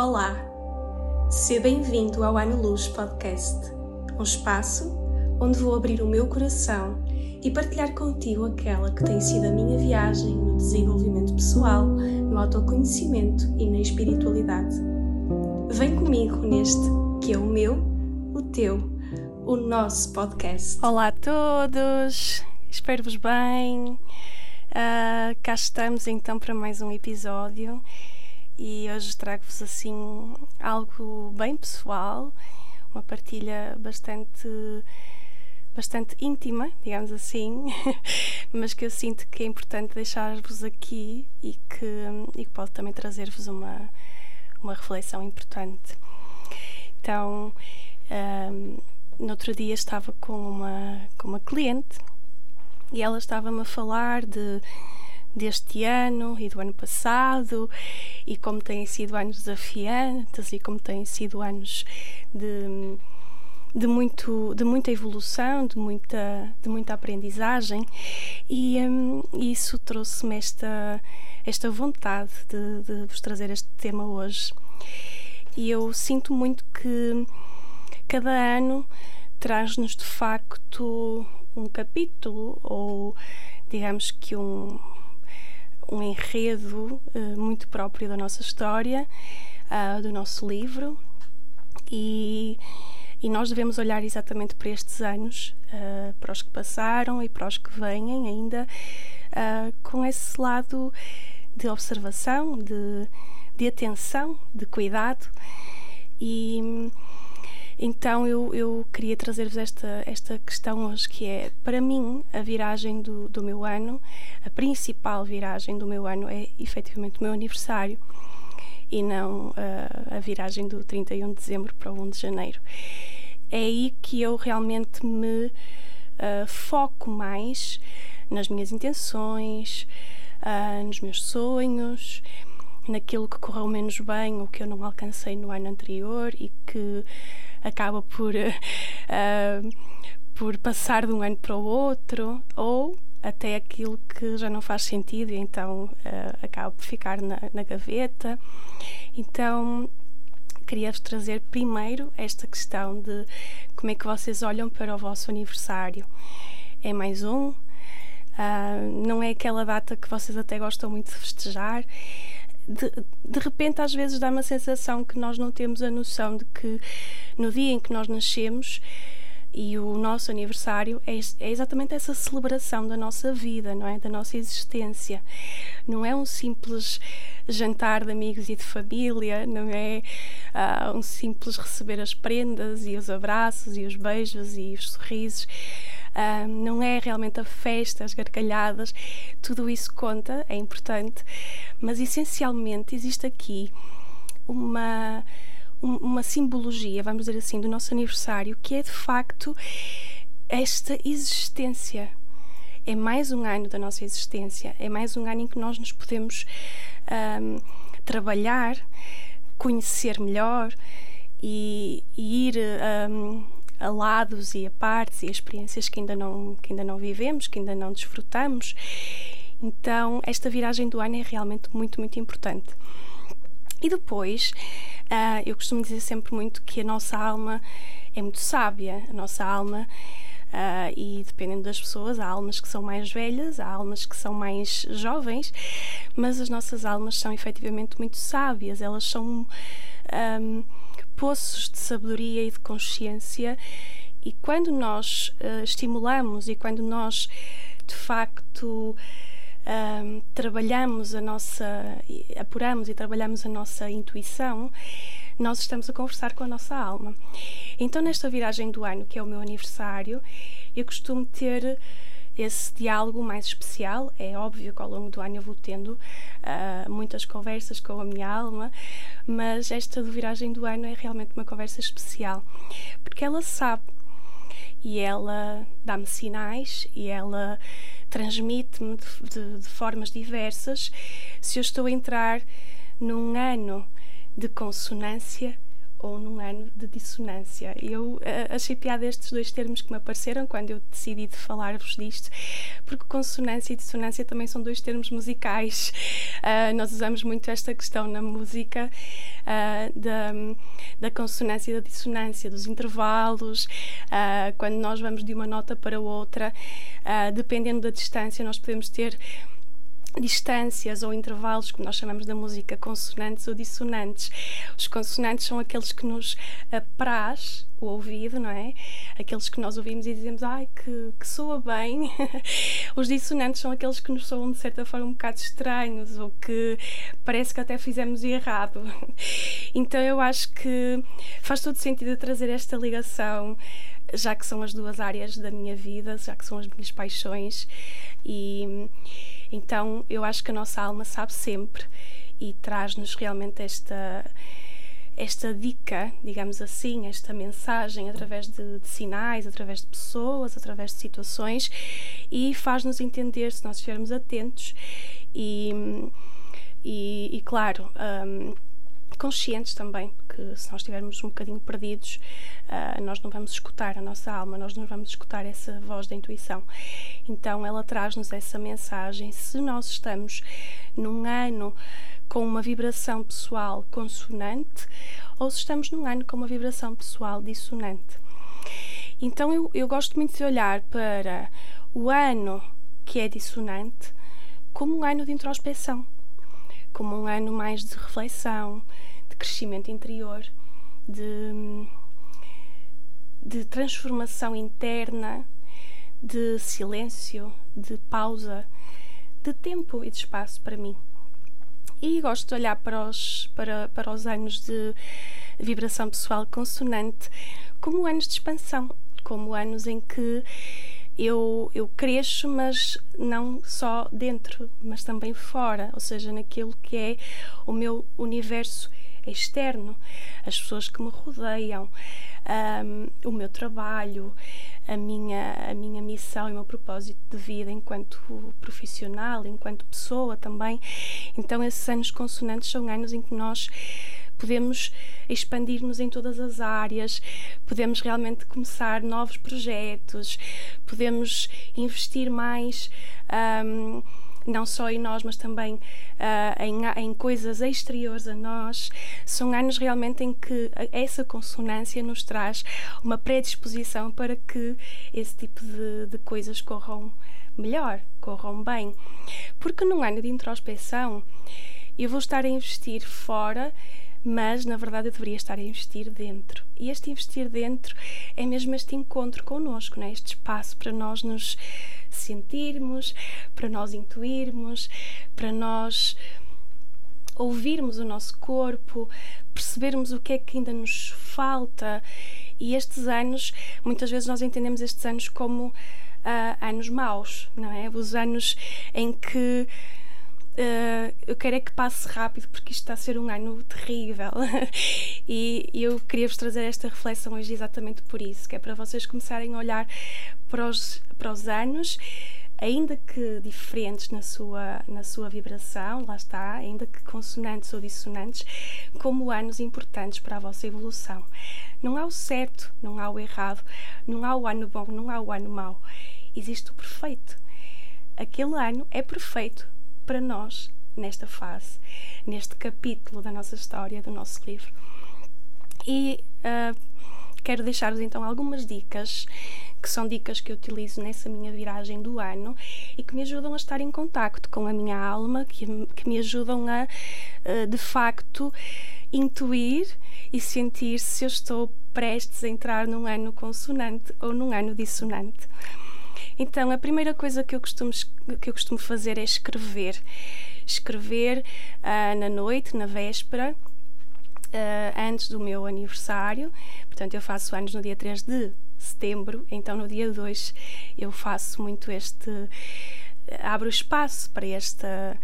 Olá, seja bem-vindo ao Ano Luz Podcast, um espaço onde vou abrir o meu coração e partilhar contigo aquela que tem sido a minha viagem no desenvolvimento pessoal, no autoconhecimento e na espiritualidade. Vem comigo neste que é o meu, o teu, o nosso podcast. Olá a todos, espero-vos bem. Uh, cá estamos então para mais um episódio e hoje trago-vos assim algo bem pessoal, uma partilha bastante bastante íntima, digamos assim, mas que eu sinto que é importante deixar-vos aqui e que, e que pode também trazer-vos uma, uma reflexão importante. Então, um, no outro dia estava com uma, com uma cliente e ela estava-me a falar de deste ano e do ano passado e como têm sido anos desafiantes e como têm sido anos de, de, muito, de muita evolução, de muita, de muita aprendizagem e um, isso trouxe-me esta, esta vontade de, de vos trazer este tema hoje. E eu sinto muito que cada ano traz-nos de facto um capítulo ou digamos que um, um enredo uh, muito próprio da nossa história, uh, do nosso livro, e, e, nós devemos olhar exatamente para estes anos, uh, para os que passaram e para os que vêm ainda, com esse lado de observação, de, de atenção, de cuidado. E então eu, eu queria trazer-vos esta, esta questão hoje, que é, para mim, a viragem do, do meu ano, a principal viragem do meu ano é efetivamente o meu aniversário e não uh, a viragem do 31 de dezembro para o 1 de janeiro. É aí que eu realmente me uh, foco mais nas minhas intenções, uh, nos meus sonhos, naquilo que correu menos bem ou que eu não alcancei no ano anterior e que acaba por, uh, por passar de um ano para o outro, ou até aquilo que já não faz sentido e então uh, acaba por ficar na, na gaveta. Então queria-vos trazer primeiro esta questão de como é que vocês olham para o vosso aniversário. É mais um? Uh, não é aquela data que vocês até gostam muito de festejar de, de repente, às vezes, dá uma sensação que nós não temos a noção de que no dia em que nós nascemos e o nosso aniversário é, é, exatamente essa celebração da nossa vida, não é? Da nossa existência. Não é um simples jantar de amigos e de família, não é uh, um simples receber as prendas e os abraços e os beijos e os sorrisos uh, não é realmente a festa, as gargalhadas, tudo isso conta, é importante, mas essencialmente existe aqui uma, uma simbologia, vamos dizer assim, do nosso aniversário, que é de facto esta existência. É mais um ano da nossa existência, é mais um ano em que nós nos podemos um, trabalhar, conhecer melhor e, e ir um, a lados e a partes e a experiências que ainda não, que ainda não vivemos, que ainda não desfrutamos. Então, esta viragem do ano é realmente muito, muito importante. E depois, uh, eu costumo dizer sempre muito que a nossa alma é muito sábia, a nossa alma. Uh, e dependendo das pessoas, há almas que são mais velhas, há almas que são mais jovens, mas as nossas almas são efetivamente muito sábias, elas são um, ah, poços de sabedoria e de consciência. E quando nós uh, estimulamos e quando nós, de facto, uh, trabalhamos a nossa, apuramos e trabalhamos a nossa intuição, nós estamos a conversar com a nossa alma. Então, nesta viragem do ano, que é o meu aniversário, eu costumo ter esse diálogo mais especial. É óbvio que ao longo do ano eu vou tendo uh, muitas conversas com a minha alma, mas esta do viragem do ano é realmente uma conversa especial, porque ela sabe e ela dá-me sinais e ela transmite-me de, de, de formas diversas se eu estou a entrar num ano de consonância ou num ano de dissonância. Eu uh, achei piada estes dois termos que me apareceram quando eu decidi de falar-vos disto, porque consonância e dissonância também são dois termos musicais. Uh, nós usamos muito esta questão na música uh, da, da consonância e da dissonância, dos intervalos, quando nós vamos de uma nota para outra, dependendo da distância, nós podemos ter distâncias ou intervalos que nós chamamos da música consonantes ou dissonantes. Os consonantes são aqueles que nos apraz o ouvido, não é? Aqueles que nós ouvimos e dizemos, ai, que, que soa bem. Os dissonantes são aqueles que nos soam de certa forma um bocado estranhos ou que parece que até fizemos errado. Então eu acho que faz todo sentido trazer esta ligação, já que são as duas áreas da minha vida, já que são as minhas paixões e então eu acho que a nossa alma sabe sempre e traz-nos realmente esta esta dica, digamos assim, esta mensagem através de, de, sinais, através de pessoas, através de situações e faz-nos entender se nós estivermos atentos e, e, e claro, um, conscientes também, porque se nós estivermos um bocadinho perdidos, uh, nós não vamos escutar a nossa alma, nós não vamos escutar essa voz da intuição. Então ela traz-nos essa mensagem. Se nós estamos num ano com uma vibração pessoal consonante ou se estamos num ano com uma vibração pessoal dissonante. Então eu, eu gosto muito de olhar para o ano que é dissonante como um ano de introspeção, como um ano mais de reflexão, crescimento interior, de, de transformação interna, de silêncio, de pausa, de tempo e de espaço para mim. E gosto de olhar para os, para, para os anos de vibração pessoal consonante como anos de expansão, como anos em que eu, eu cresço, mas não só dentro, mas também fora, ou seja, naquilo que é o meu universo externo, as pessoas que me rodeiam, um, o meu trabalho, a minha, a minha missão e o meu propósito de vida enquanto profissional, enquanto pessoa também. Então, esses anos consonantes são anos em que nós podemos expandir-nos em todas as áreas, podemos realmente começar novos projetos, podemos investir mais. Um, não só em nós, mas também uh, em, em coisas exteriores a nós. São anos realmente em que essa consonância nos traz uma predisposição para que esse tipo de, de coisas corram melhor, corram bem. Porque num ano de introspecção, eu vou estar a investir fora mas na verdade eu deveria estar a investir dentro. E este investir dentro é mesmo este encontro connosco, né? este espaço para nós nos sentirmos, para nós intuirmos, para nós ouvirmos o nosso corpo, percebermos o que é que ainda nos falta. E estes anos, muitas vezes nós entendemos estes anos como uh, anos maus, não é? Os anos em que Uh, eu quero é que passe rápido porque isto está a ser um ano terrível e eu queria vos trazer esta reflexão hoje exatamente por isso, que é para vocês começarem a olhar para os, para os anos ainda que diferentes na sua, na sua vibração, lá está, ainda que consonantes ou dissonantes, como anos importantes para a vossa evolução. Não há o certo, não há o errado, não há o ano bom, não há o ano mau. Existe o perfeito. Aquele ano é perfeito para nós nesta fase, neste capítulo da nossa história, do nosso livro. E uh, quero deixar-vos então algumas dicas que são dicas que eu utilizo nessa minha viragem do ano e que me ajudam a estar em contacto com a minha alma, que, que me ajudam a, uh, de facto, intuir e sentir se eu estou prestes a entrar num ano consonante ou num ano dissonante. Então, a primeira coisa que eu costumo, que eu costumo fazer é escrever. Escrever uh, na noite, na véspera, uh, antes do meu aniversário. Portanto, eu faço anos no dia 3 de setembro, então no dia 2 eu faço muito este. abro espaço para esta.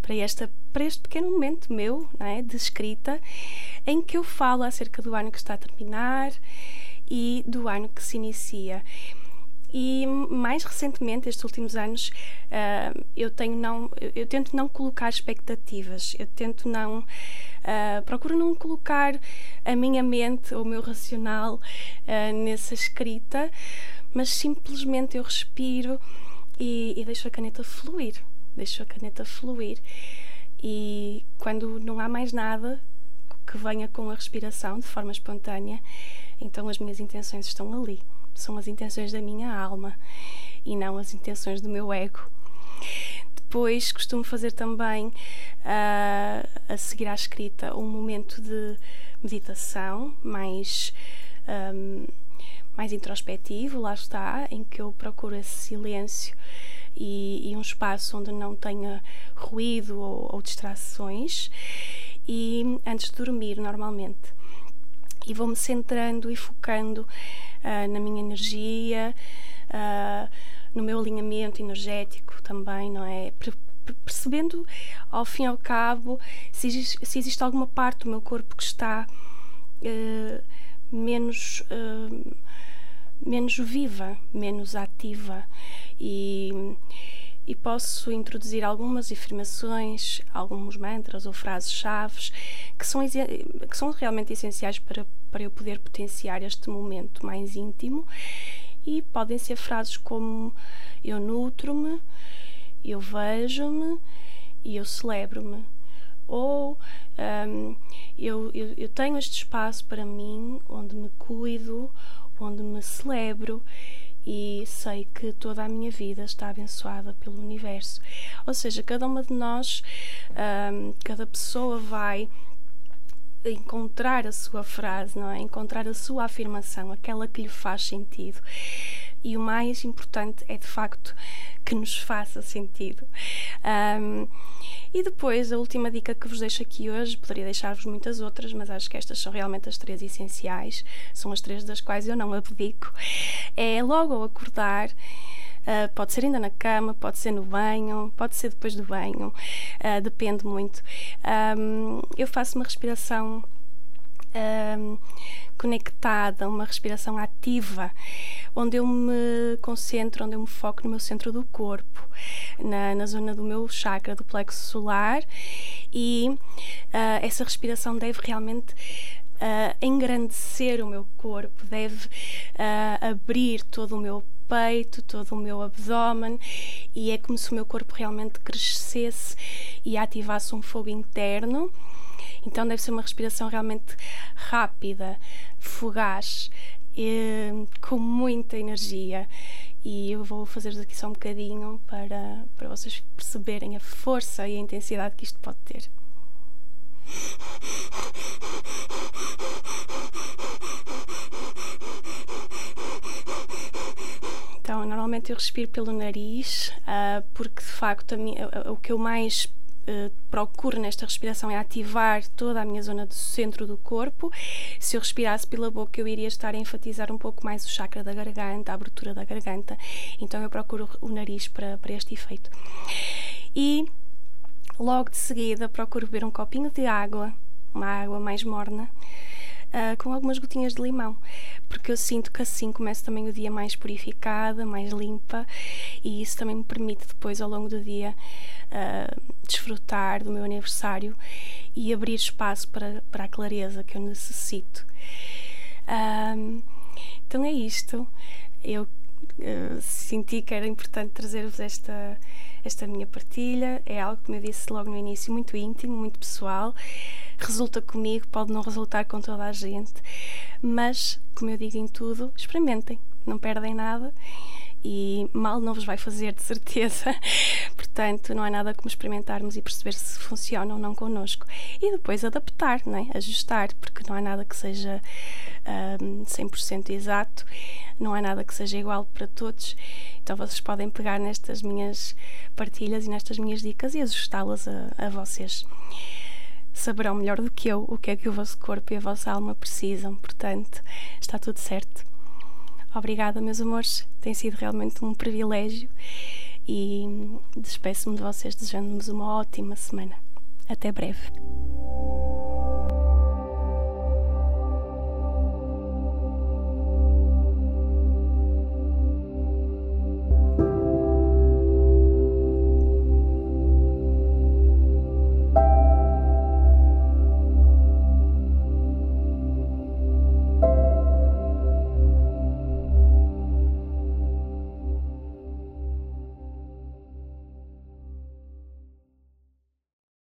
Para, esta, para este pequeno momento meu é, de escrita, em que eu falo acerca do ano que está a terminar e do ano que se inicia. E mais recentemente, estes últimos anos, uh, eu tenho não, eu tento não colocar expectativas, eu tento não, uh, procuro não colocar a minha mente o meu racional uh, nessa escrita, mas simplesmente eu respiro e, e deixo a caneta fluir, deixo a caneta fluir. E quando não há mais nada que venha com a respiração de forma espontânea, então as minhas intenções estão ali são as intenções da minha alma e não as intenções do meu ego. Depois costumo fazer também, uh, a seguir à escrita, um momento de meditação mais, um, mais introspectivo, lá está, em que eu procuro esse silêncio e, e um espaço onde não tenha ruído ou, ou distrações. E antes de dormir, normalmente. E vou-me centrando e focando uh, na minha energia, uh, no meu alinhamento energético também, não é? Percebendo ao fim e ao cabo se existe, se existe alguma parte do meu corpo que está uh, menos menos viva, menos ativa e, e posso introduzir algumas afirmações, alguns mantras ou frases-chave que são, que são realmente essenciais para para eu poder potenciar este momento mais íntimo. E podem ser frases como eu nutro-me, eu vejo-me e eu celebro-me. Ou um, eu, eu, eu tenho este espaço para mim onde me cuido, onde me celebro e sei que toda a minha vida está abençoada pelo universo. Ou seja, cada uma de nós, um, cada pessoa vai encontrar a sua frase, não é? Encontrar a sua afirmação, aquela que lhe faz sentido. E o mais importante é de facto que nos faça sentido. Um, e depois, a última dica que vos deixo aqui hoje, poderia deixar-vos muitas outras, mas acho que estas são realmente as três essenciais, são as três das quais eu não abdico. É logo ao acordar Uh, pode ser ainda na cama, pode ser no banho, pode ser depois do banho, uh, depende muito. Um, eu faço uma respiração um, conectada, uma respiração ativa, onde eu me concentro, onde eu me foco no meu centro do corpo, na, na zona do meu chakra, do plexo solar, e uh, essa respiração deve realmente uh, engrandecer o meu corpo, deve uh, abrir todo o meu peito, todo o meu abdômen e é como se o meu corpo realmente crescesse e ativasse um fogo interno. Então deve ser uma respiração realmente rápida, fugaz, e, com muita energia. E eu vou fazer-vos aqui só um bocadinho para, para vocês perceberem a força e a intensidade que isto pode ter. Eu respiro pelo nariz, uh, porque de facto minha, o que eu mais uh, procuro nesta respiração é ativar toda a minha zona do centro do corpo. Se eu respirasse pela boca, eu iria estar a enfatizar um pouco mais o chakra da garganta, a abertura da garganta. Então, eu procuro o nariz para, para este efeito. E logo de seguida, procuro beber um copinho de água, uma água mais morna uh, com algumas gotinhas de limão, porque eu sinto que assim começo também o dia mais purificada, mais limpa e isso também me permite depois ao longo do dia uh, desfrutar do meu aniversário e abrir espaço para, para a clareza que eu necessito. Uh, então é isto. Eu uh, senti que era importante trazer-vos esta, esta minha partilha. É algo, como eu disse logo no início, muito íntimo, muito pessoal resulta comigo, pode não resultar com toda a gente, mas, como eu digo em tudo, experimentem, não perdem nada e mal não vos vai fazer, de certeza. Portanto, não há nada como experimentarmos e perceber se funciona ou não connosco. E depois adaptar, não é? ajustar, porque não há nada que seja um, 100% exato, não há nada que seja igual para todos. Então, vocês podem pegar nestas minhas partilhas e nestas minhas dicas e ajustá-las a, a vocês saberão melhor do que eu o que é que o vosso corpo e a vossa alma precisam. Portanto, está tudo certo. Obrigada, meus amores. Tem sido realmente um privilégio e despeço-me de vocês desejando-vos uma ótima semana. Até breve.